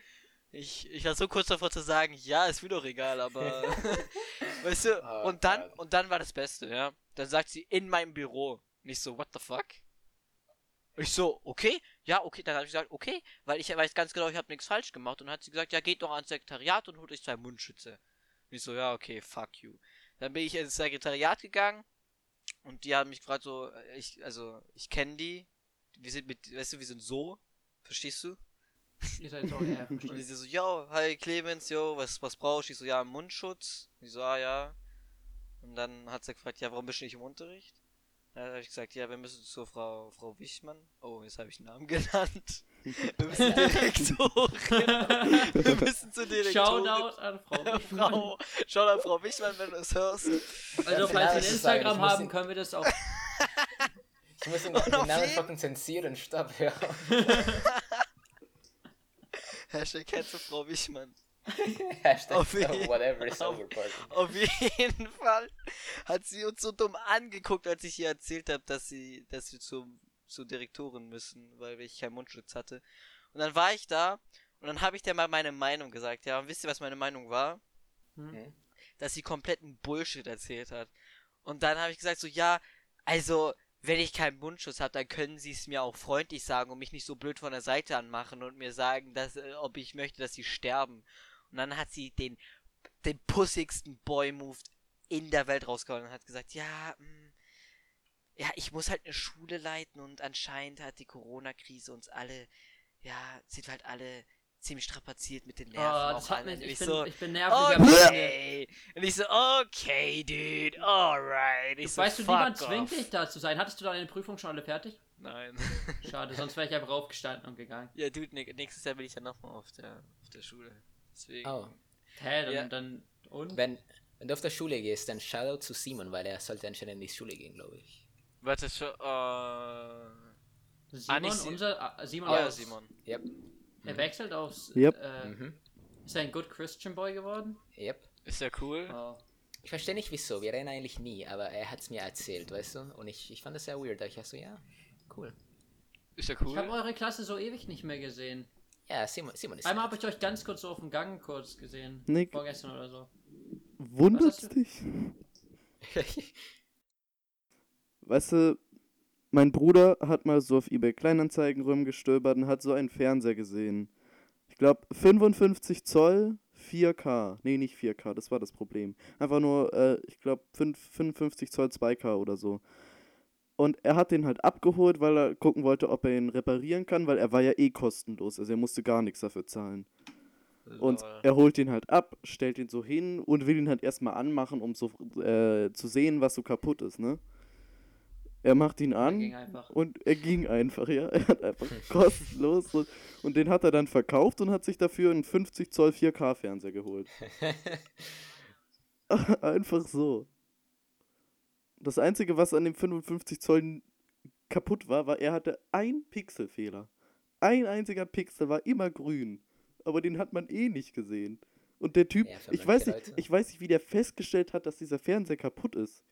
Ich, ich war so kurz davor zu sagen, ja, ist mir doch egal, aber. weißt du,
Oh
und dann,
Gott.
und dann war das Beste, ja. Dann sagt sie in meinem Büro. Nicht so, what the fuck? Ich so, okay, ja, okay, dann habe ich gesagt, okay, weil ich weiß ganz genau, ich habe nichts falsch gemacht. Und dann hat sie gesagt, ja, geht doch ans Sekretariat und holt euch zwei Mundschütze. Und ich so, ja, okay, fuck you. Dann bin ich ins Sekretariat gegangen und die haben mich gefragt, so, äh, ich, also, ich kenne die. Wir sind mit, weißt du, wir sind so. Verstehst du?
Ihr seid so, ja,
Und die so, yo, hi Clemens, yo, was, was brauchst du? Ich so, ja, Mundschutz. Ich so, ah, ja. Und dann hat sie gefragt, ja, warum bist du nicht im Unterricht? Dann habe ich gesagt, ja, wir müssen zur Frau, Frau Wichmann. Oh, jetzt habe ich den Namen genannt. Wir müssen zur Direktorin. wir müssen zur Direktorin.
Shoutout an Frau. Wichmann.
Frau, schau an Frau Wichmann, wenn du es hörst.
Also, falls wir Instagram
muss
haben, können wir das auch.
Ich muss den, den Namen fucking zensieren, stopp, ja.
Hashtag kennst du Frau Wichmann.
Hashtag
Auf jeden-
whatever is
auf-. Auf jeden Fall hat sie uns so dumm angeguckt, als ich ihr erzählt habe, dass sie, dass wir zum, zur Direktorin müssen, weil ich keinen Mundschutz hatte. Und dann war ich da und dann habe ich der mal meine Meinung gesagt. Ja, und wisst ihr, was meine Meinung war?
Hm?
Dass sie kompletten Bullshit erzählt hat. Und dann habe ich gesagt so, ja, also, wenn ich keinen Mundschutz habe, dann können sie es mir auch freundlich sagen und mich nicht so blöd von der Seite anmachen und mir sagen, dass, äh, ob ich möchte, dass sie sterben. Und dann hat sie den, den pussigsten Boy-Move in der Welt rausgehauen und hat gesagt, ja, mh, ja, ich muss halt eine Schule leiten und anscheinend hat die Corona-Krise uns alle, ja, sind wir halt alle ziemlich strapaziert mit den
Oh,
Nerven.
das
auch
hat mich,
Und
ich, bin,
so,
ich bin nervig
okay. Und ich so, okay, dude, alright. Ich so,
Weißt du, niemand
off.
zwingt dich da zu sein. Hattest du deine Prüfung schon alle fertig?
Nein.
Schade, sonst wäre ich einfach aufgestanden und gegangen.
ja, dude, nä- nächstes Jahr bin ich ja nochmal auf der, auf der Schule. Deswegen.
Oh,
Hä, dann,
Ja.
dann und?
wenn, wenn du auf der Schule gehst, dann Shoutout zu Simon, weil er sollte anscheinend in die Schule gehen, glaube ich.
Warte, schon, äh.
Simon,
nicht Si-
unser, äh, Simon,
Ja,
aus-
Simon.
Yep,
Er wechselt aufs,
Yep.
äh,
mhm,
ist er ein Good Christian Boy geworden?
yep.
Ist ja cool.
Oh.
Ich verstehe nicht wieso, wir reden eigentlich nie, aber er hat es mir erzählt, weißt du? Und ich, ich fand das sehr weird, da ich so, ja, cool.
Ist ja
Ich habe
cool.
eure Klasse so ewig nicht mehr gesehen.
Ja, Simon, Simon ist
Einmal habe ich euch ganz kurz so auf dem Gang kurz gesehen.
Nick.
Vorgestern oder so. Hast
dich? Weißt du, mein Bruder hat mal so auf eBay Kleinanzeigen rumgestöbert und hat so einen Fernseher gesehen. Ich glaube 55 Zoll, 4K. Nee, nicht 4K, das war das Problem. Einfach nur, äh, ich glaube 55 Zoll 2K oder so. Und er hat den halt abgeholt, weil er gucken wollte, ob er ihn reparieren kann, weil er war ja eh kostenlos. Also er musste gar nichts dafür zahlen. Und er holt ihn halt ab, stellt ihn so hin und will ihn halt erstmal anmachen, um so äh, zu sehen, was so kaputt ist, ne? Er macht ihn
Er
an
einfach.
und er ging einfach, ja. Er hat einfach kostenlos und, und den hat er dann verkauft und hat sich dafür einen 50 Zoll 4K Fernseher geholt. Einfach so. Das Einzige, was an dem 55 Zoll kaputt war, war, er hatte ein Pixelfehler. Ein einziger Pixel war immer grün. Aber den hat man eh nicht gesehen. Und der Typ,
Ja,
ich weiß, nicht,
Leute.
ich weiß nicht, wie der festgestellt hat, dass dieser Fernseher kaputt ist.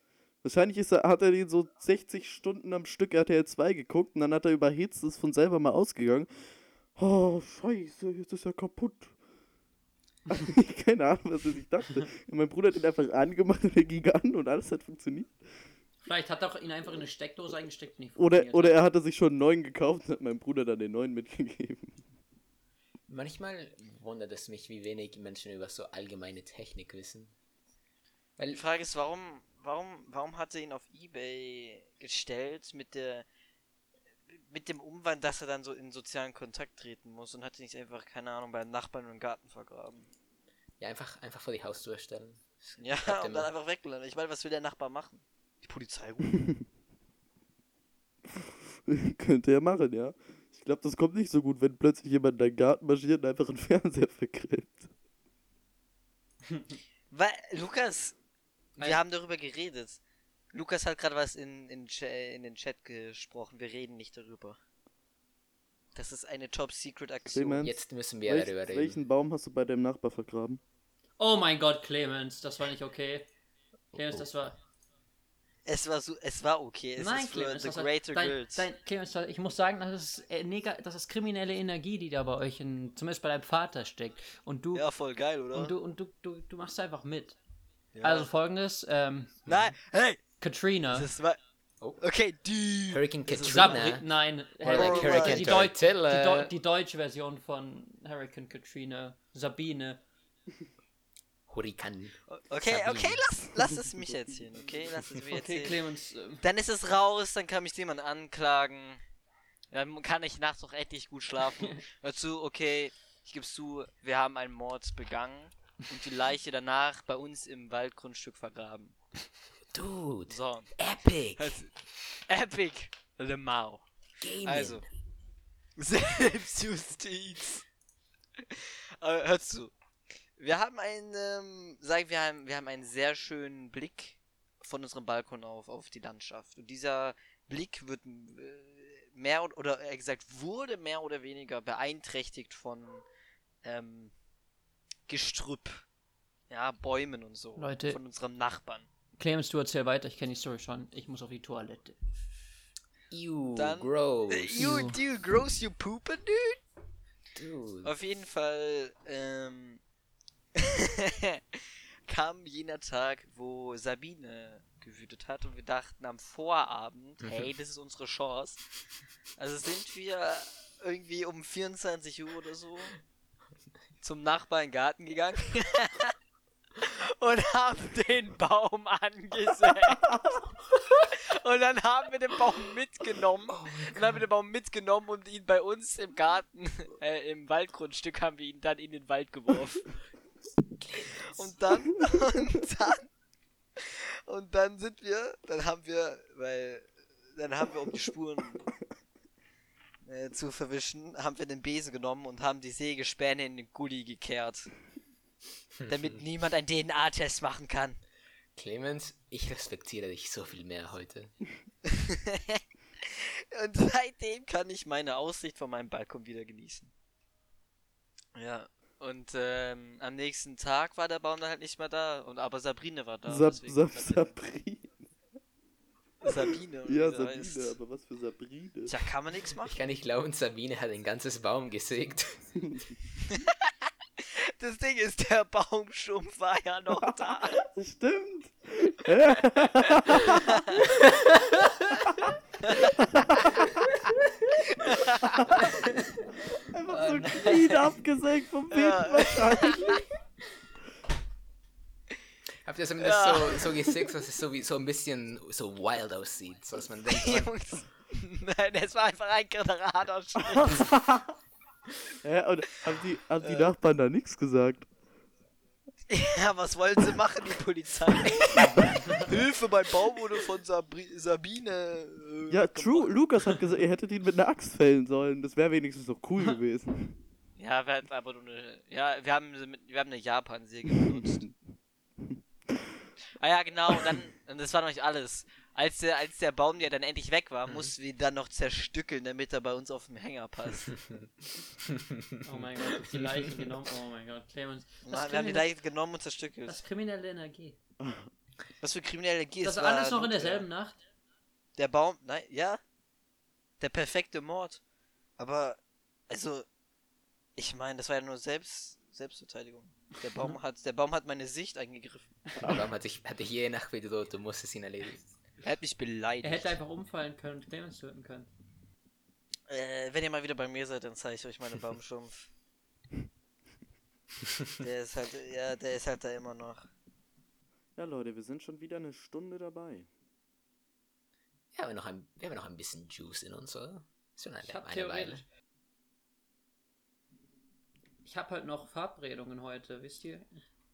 Wahrscheinlich ist er, hat er den so 60 Stunden am Stück RTL 2 geguckt und dann hat er überhitzt, ist von selber mal ausgegangen. Oh, scheiße, jetzt ist er kaputt. Keine Ahnung, was er sich dachte. Und mein Bruder hat ihn einfach angemacht und er ging an und alles hat funktioniert.
Vielleicht hat er auch ihn einfach in eine Steckdose eingesteckt und nicht
Oder,
funktioniert
oder
hat.
er hatte sich schon einen neuen gekauft und hat meinem Bruder dann den neuen mitgegeben.
Manchmal wundert es mich, wie wenig Menschen über so allgemeine Technik wissen. Weil
Die Frage ist, warum, warum, warum hat er ihn auf Ebay gestellt mit der mit dem Umwand, dass er dann so in sozialen Kontakt treten muss und hat ihn nicht einfach, keine Ahnung, beim Nachbarn im Garten vergraben.
ja, einfach, einfach vor die Haustür stellen.
Ja, und
immer.
dann einfach weglassen. Ich meine, was will der Nachbar machen? Die Polizei rufen.
Könnte er machen, ja. Ich glaube, das kommt nicht so gut, wenn plötzlich jemand in deinen Garten marschiert und einfach einen Fernseher vergräbt.
Weil, Lukas, wir
Nein.
haben darüber geredet. Lukas hat gerade was in, in, in den Chat gesprochen. Wir reden nicht darüber. Das ist eine Top-Secret-Aktion.
Clemens,
Jetzt müssen wir
welch,
darüber reden.
welchen Baum hast du bei deinem Nachbar vergraben?
Oh mein Gott, Clemens, das war nicht okay. Clemens, das war.
Es war so, es war okay. Es
Nein,
ist für
Clemens,
the
das war,
greater
dein,
good.
dein, Clemens, ich muss sagen, das ist, äh, das ist kriminelle Energie, die da bei euch, in, zumindest bei deinem Vater steckt. Und du,
Ja, voll geil, oder?
und du, und du, du, du machst einfach mit.
Ja.
Also folgendes, ähm,
Nein, hey!
Katrina.
Das war.
Oh.
Okay, die.
Hurricane
ist
Sabri
Katrina.
nein,
Or like Hurricane
die, Deu die. Deu die deutsche Version von Hurricane Katrina, Sabine.
Hurrikan.
Okay,
Sabine.
okay, lass, lass es mich erzählen, okay? Lass es mich
Okay,
erzählen.
Clemens, ähm,
Dann ist es raus, dann kann mich jemand anklagen. Dann kann ich nachts auch echt nicht gut schlafen. Dazu, okay, ich gebe zu, wir haben einen Mord begangen und die Leiche danach bei uns im Waldgrundstück vergraben.
Dude.
So,
Epic.
also, Epic Le Mao.
Gaming.
Also, Selbstjustiz. Aber hör zu. Wir haben einen, ähm, sagen wir haben, wir haben einen sehr schönen Blick von unserem Balkon auf, auf die Landschaft. Und dieser Blick wird äh, mehr oder, oder gesagt wurde mehr oder weniger beeinträchtigt von ähm, Gestrüpp. Ja, Bäumen und so.
Leute.
Von unserem Nachbarn.
Clemens, du erzähl weiter, ich kenne die Story schon. Ich muss auf die Toilette.
Ew,
Dann-
gross.
You,
Ew.
do you gross you pooper, dude?
Dude.
Auf jeden Fall ähm, kam jener Tag, wo Sabine gewütet hat und wir dachten am Vorabend, hey, das ist unsere Chance. Also sind wir irgendwie um 24 Uhr oder so zum Nachbarn in den Garten gegangen und haben den Baum angesägt. Und dann haben wir den Baum mitgenommen. dann haben wir den Baum mitgenommen und ihn bei uns im Garten, äh, im Waldgrundstück haben wir ihn dann in den Wald geworfen. Und dann, und dann, und dann sind wir, dann haben wir, weil, dann haben wir, um die Spuren äh, zu verwischen, haben wir den Besen genommen und haben die Sägespäne in den Gully gekehrt. Damit niemand einen DNA-Test machen kann.
Clemens, ich respektiere dich so viel mehr heute.
Und seitdem kann ich meine Aussicht von meinem Balkon wieder genießen. Ja. Und ähm, am nächsten Tag war der Baum dann halt nicht mehr da. Und aber Sabrine war da.
Sab Sab Sabrine.
Sabine. oder
Ja, Sabine,
heißt.
aber was für Sabrine?
Tja, kann man nichts
Ich
machen.
kann nicht glauben, Sabine hat ein ganzes Baum gesägt.
Das Ding ist, der Baumstumpf war ja noch da.
Das stimmt. Einfach so clean abgesenkt vom Wind
Ja.
wahrscheinlich.
Habt ihr zumindest
Ja.
so, so gesägt, dass es so, wie, so ein bisschen so wild aussieht? So dass man denkt,
Jungs. Nein, es war einfach ein Generatorschnitt.
Ja, und haben die, haben die Nachbarn da nichts gesagt?
Ja, was wollen sie machen, die Polizei? Hilfe, mein Baum wurde von Sabri Sabine. Äh,
Ja,
gemacht.
true. Lukas hat gesagt, ihr hättet ihn mit einer Axt fällen sollen. Das wäre wenigstens noch cool gewesen.
Ja, wir hatten aber nur eine. Ja, wir haben, sie mit, wir haben eine Japan-Säge benutzt. Ah ja, genau, und dann. Und das war noch nicht alles. Als der, als der Baum ja dann endlich weg war, mussten wir ihn dann noch zerstückeln, damit er bei uns auf dem Hänger passt.
Oh mein Gott, die Leichen genommen. Oh mein Gott, Clemens.
wir
Das,
haben die
kriminelle,
Leichen genommen und zerstückelt.
das kriminelle Energie.
Was für kriminelle Gier.
Das
es war
alles noch in
gut,
derselben Nacht?
Der Baum, nein, ja. Der perfekte Mord. Aber, also, ich meine, das war ja nur Selbst, Selbstverteidigung. Der Baum hat, der Baum hat meine Sicht angegriffen.
Warum hat dich, hat dich je nach bedroht? Du musstest ihn erledigen.
Er hat mich beleidigt.
Er hätte einfach umfallen können und Clemens töten können.
Äh, wenn ihr mal wieder bei mir seid, dann zeige ich euch meinen Baumstumpf. der ist halt, ja, der ist halt da immer noch.
Ja, Leute, wir sind schon wieder eine Stunde dabei.
Wir haben noch ein, wir haben noch ein bisschen Juice in uns, oder? Schon eine,
Ich hab
eine Weile.
Ich hab halt noch Verabredungen heute, wisst ihr?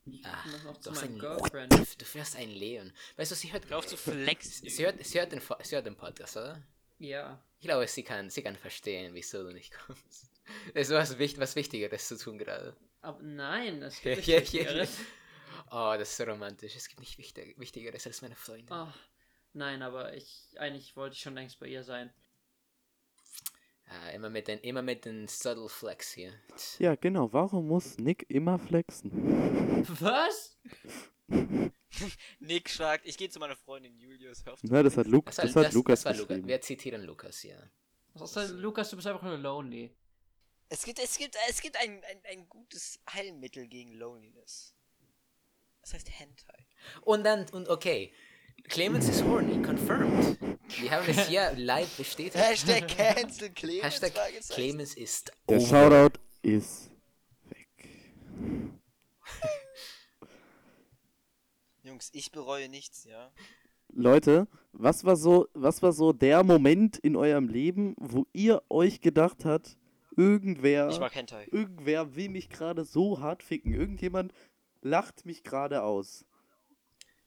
Ich
Ach,
muss noch zu
du, hast
meinem
ein,
Girlfriend.
du, fährst ein Leon. Weißt du, sie hört,
Hör auf zu flexen.
sie hört, sie hört, den, sie hört den Podcast, oder?
Ja.
Ich glaube, sie kann, sie kann verstehen, wieso du nicht kommst. Es ist was, wicht, was Wichtigeres zu tun gerade.
Aber nein, es gibt
ja,
nicht
ja, ja.
Wichtigeres.
Oh, das ist so romantisch. Es gibt nicht wichtig, Wichtigeres als meine Freunde.
Ah, nein, aber ich eigentlich wollte ich schon längst bei ihr sein.
Ah, immer, mit den, immer mit den Subtle Flex hier.
Ja, genau. Warum muss Nick immer flexen?
Was?
Nick fragt, ich gehe zu meiner Freundin Julius.
Na, das hat, Luke,
Das war,
das hat
das,
Lukas
das war Lukas.
geschrieben.
Wir zitieren Lukas hier.
Was denn, Lukas, du bist einfach nur lonely.
Es gibt, es gibt, es gibt ein, ein, ein gutes Heilmittel gegen Loneliness. Das heißt Hentai.
Und dann, und okay. Clemens ist horny, confirmed. Wir haben es hier live bestätigt.
Hashtag Cancel Clemens.
Hashtag. Clemens ist
Der
over.
Shoutout ist weg.
Jungs, ich bereue nichts, ja.
Leute, was war so, was war so der Moment in eurem Leben, wo ihr euch gedacht habt, irgendwer,
Ich mag Hentai.
irgendwer will mich gerade so hart ficken, irgendjemand lacht mich gerade aus.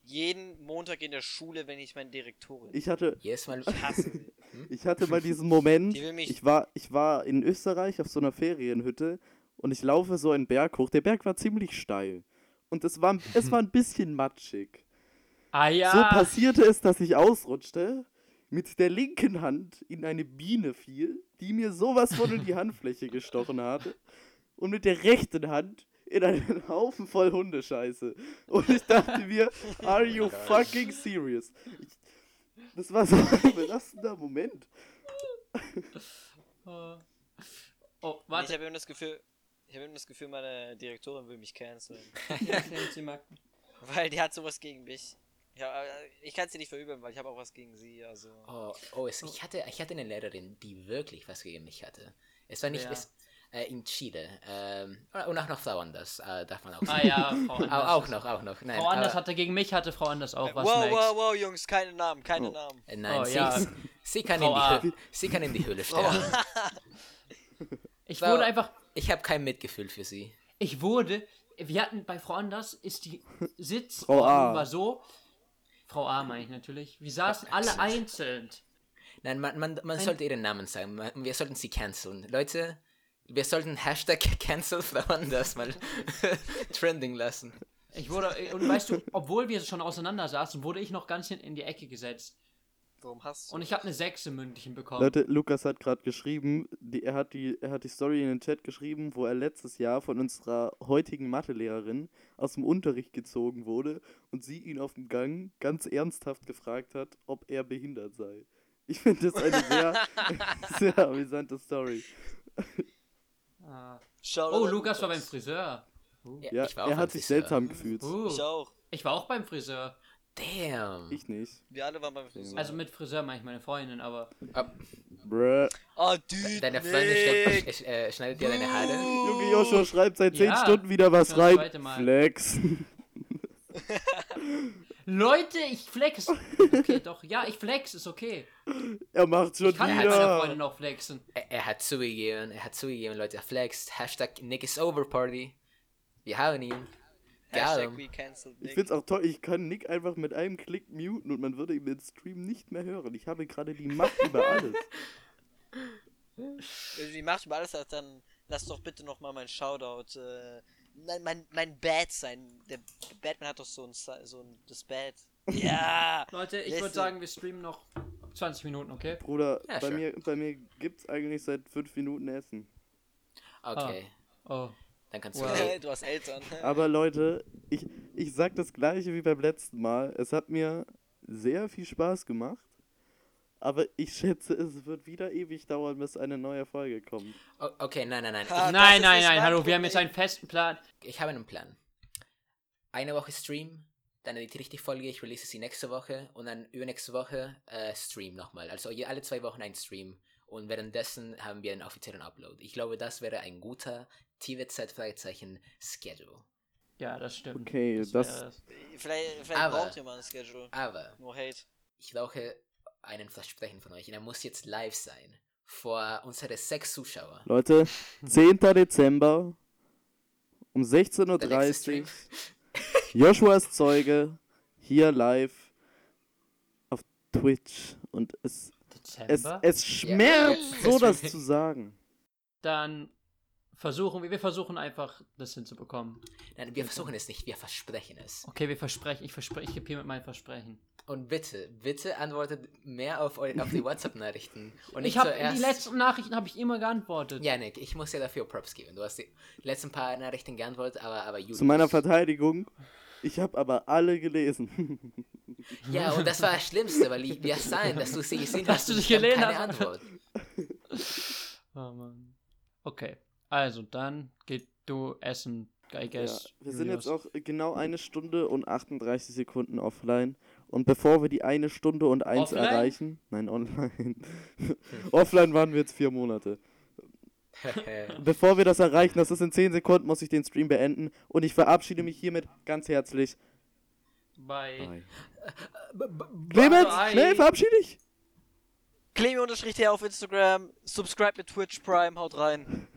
Jeden Montag in der Schule, wenn ich meine Direktorin.
Ich hatte,
Jedes Mal.
Ich hasse sie.
ich hatte mal diesen Moment,
Die
ich war, ich war in Österreich auf so einer Ferienhütte und ich laufe so einen Berg hoch. Der Berg war ziemlich steil und es war, es war ein bisschen matschig.
Ah ja.
So passierte es, dass ich ausrutschte, mit der linken Hand in eine Biene fiel, die mir sowas von in die Handfläche gestochen hatte, und mit der rechten Hand in einen Haufen voll Hundescheiße. Und ich dachte mir, are you fucking serious? Ich, das war so ein belastender Moment.
Oh, oh
Ich
warte.
habe immer das Gefühl, ich habe immer das Gefühl, meine Direktorin will mich canceln.
Ja.
Weil die hat sowas gegen mich. Ja, äh, ich kann sie nicht verübeln, weil ich habe auch was gegen sie, also.
Oh, oh es, ich, hatte, ich hatte eine Lehrerin, die wirklich was gegen mich hatte. Es war nicht
Wer?
es, äh, in Chile. Ähm, und auch noch Frau Anders, äh, darf man auch
Ah
sagen.
ja, Frau Anders.
Au- auch noch, auch noch. Nein,
Frau Anders
aber,
hatte gegen mich, hatte Frau Anders auch was.
wow,
Max.
wow, wow, Jungs, keine Namen, keine
Oh.
Namen.
äh, nein,
Oh,
sie,
ja.
sie, kann
Frau
in
A.
die Höhle, sie kann in die Höhle sterben.
Ich
Frau-
wurde einfach,
Ich habe kein Mitgefühl für sie.
ich wurde, wir hatten bei Frau Anders ist die Sitz
Frau A.
war so, Frau A meine ich natürlich, wir saßen alle einzeln.
Nein, man, man, man sollte ihren Namen sagen. Wir sollten sie canceln. Leute, wir sollten Hashtag Cancel Frau Anders mal trending lassen.
Ich wurde, und weißt du, obwohl wir schon auseinander saßen, wurde ich noch ganz hinten in die Ecke gesetzt.
Warum hast du?
Und ich habe eine 6 im mündlichen bekommen.
Leute, Lukas hat gerade geschrieben, die, er, hat die, er hat die Story in den Chat geschrieben, wo er letztes Jahr von unserer heutigen Mathelehrerin aus dem Unterricht gezogen wurde und sie ihn auf dem Gang ganz ernsthaft gefragt hat, ob er behindert sei. Ich finde das eine sehr, sehr amüsante Story.
Ah. Oh, Lukas war beim Friseur.
Ja,
ich war auch
er
beim
hat sich
Friseur.
seltsam gefühlt.
Uh,
Ich auch.
ich war auch beim Friseur.
Damn.
Ich nicht.
Wir alle waren beim Friseur.
Also mit Friseur meine ich meine Freundin, aber
Ah,
Bruh.
oh, dude,
deine Freundin schneidet, äh, schneidet dir deine Haare.
Junge Joshua schreibt seit 10
Ja,
Stunden wieder was rein. Flex.
Leute, ich flex. Okay, doch. Ja, ich flex, ist okay.
er macht schon
Ich kann mit meiner
wieder.
Freundin auch flexen.
Er, er hat zugegeben, er hat zugegeben, Leute, er flext. Hashtag Nick is over party. Wir haben ihn.
Hashtag
Ich find's auch toll, ich kann Nick einfach mit einem Klick muten und man würde ihn im Stream nicht mehr hören. Ich habe gerade die Macht über alles.
Wenn du die Macht über alles hast, dann lass doch bitte noch mal mein Shoutout, äh, nein, mein, mein Bad sein. Der Batman hat doch so ein, so ein, das Bad. Ja!
Leute, ich würde sagen, wir streamen noch 20 Minuten, okay?
Bruder,
Ja,
bei,
sure.
mir, bei mir gibt's eigentlich seit fünf Minuten Essen.
Okay,
Oh.
dann kannst du.
Wow.
du hast Eltern.
Aber Leute, ich, ich sag das gleiche wie beim letzten Mal. Es hat mir sehr viel Spaß gemacht. Aber ich schätze, es wird wieder ewig dauern, bis eine neue Folge kommt.
Okay, nein, nein, nein.
Ha, das
nein, nein, nein, hallo, wir haben jetzt einen festen Plan.
Ich, ich habe einen Plan. Eine Woche Stream, dann editiere ich die Folge, ich release sie nächste Woche und dann übernächste Woche äh, Stream nochmal. Also alle zwei Wochen ein Stream und währenddessen haben wir einen offiziellen Upload. Ich glaube, das wäre ein guter TVZ-Fragezeichen Schedule.
Ja, das stimmt.
Okay, das-
es.
Vielleicht, vielleicht
Aber-
braucht ihr mal ein Schedule.
Aber
No hate.
ich brauche einen Versprechen von euch und er muss jetzt live sein. Vor unsere sechs Zuschauer.
Leute, 10. Dezember um
Der nächste
16.30 Uhr. Joshuas Zeuge hier live auf Twitch. Und es, es,
Dezember.
es schmerzt,
Ja.
so das zu sagen.
Dann versuchen wir, wir versuchen einfach, das hinzubekommen.
Nein, wir versuchen es nicht, wir versprechen es.
Okay, wir versprechen, ich verspreche, ich gebe hier mit meinem Versprechen.
Und bitte, bitte antwortet mehr auf, eu- auf die WhatsApp-Nachrichten. Und
Ich habe
zuerst.
die letzten Nachrichten habe ich immer geantwortet.
Ja, Nick, ich muss dir dafür Props geben. Du hast die letzten paar Nachrichten geantwortet, aber, aber gut.
Zu meiner Verteidigung, ich habe aber alle gelesen.
Ja, und das war das Schlimmste, weil ich, wir sahen, dass du sie gesehen
Dass
hast.
du dich gelesen
keine
hast.
Antwort.
Oh Mann. Okay, also dann geht du essen, I
Ja,
guess.
wir sind jetzt
Julius.
auch genau eine Stunde und 38 Sekunden offline. Und bevor wir die eine Stunde und eins
Offline?
erreichen, nein, online. offline waren wir jetzt vier Monate. Bevor wir das erreichen, das ist in 10 Sekunden, muss ich den Stream beenden. Und ich verabschiede mich hiermit ganz herzlich.
Bye.
Clemens,
Bye.
schnell, verabschiede dich!
Clemi unterstrich auf Instagram. Subscribe mit Twitch Prime. Haut rein.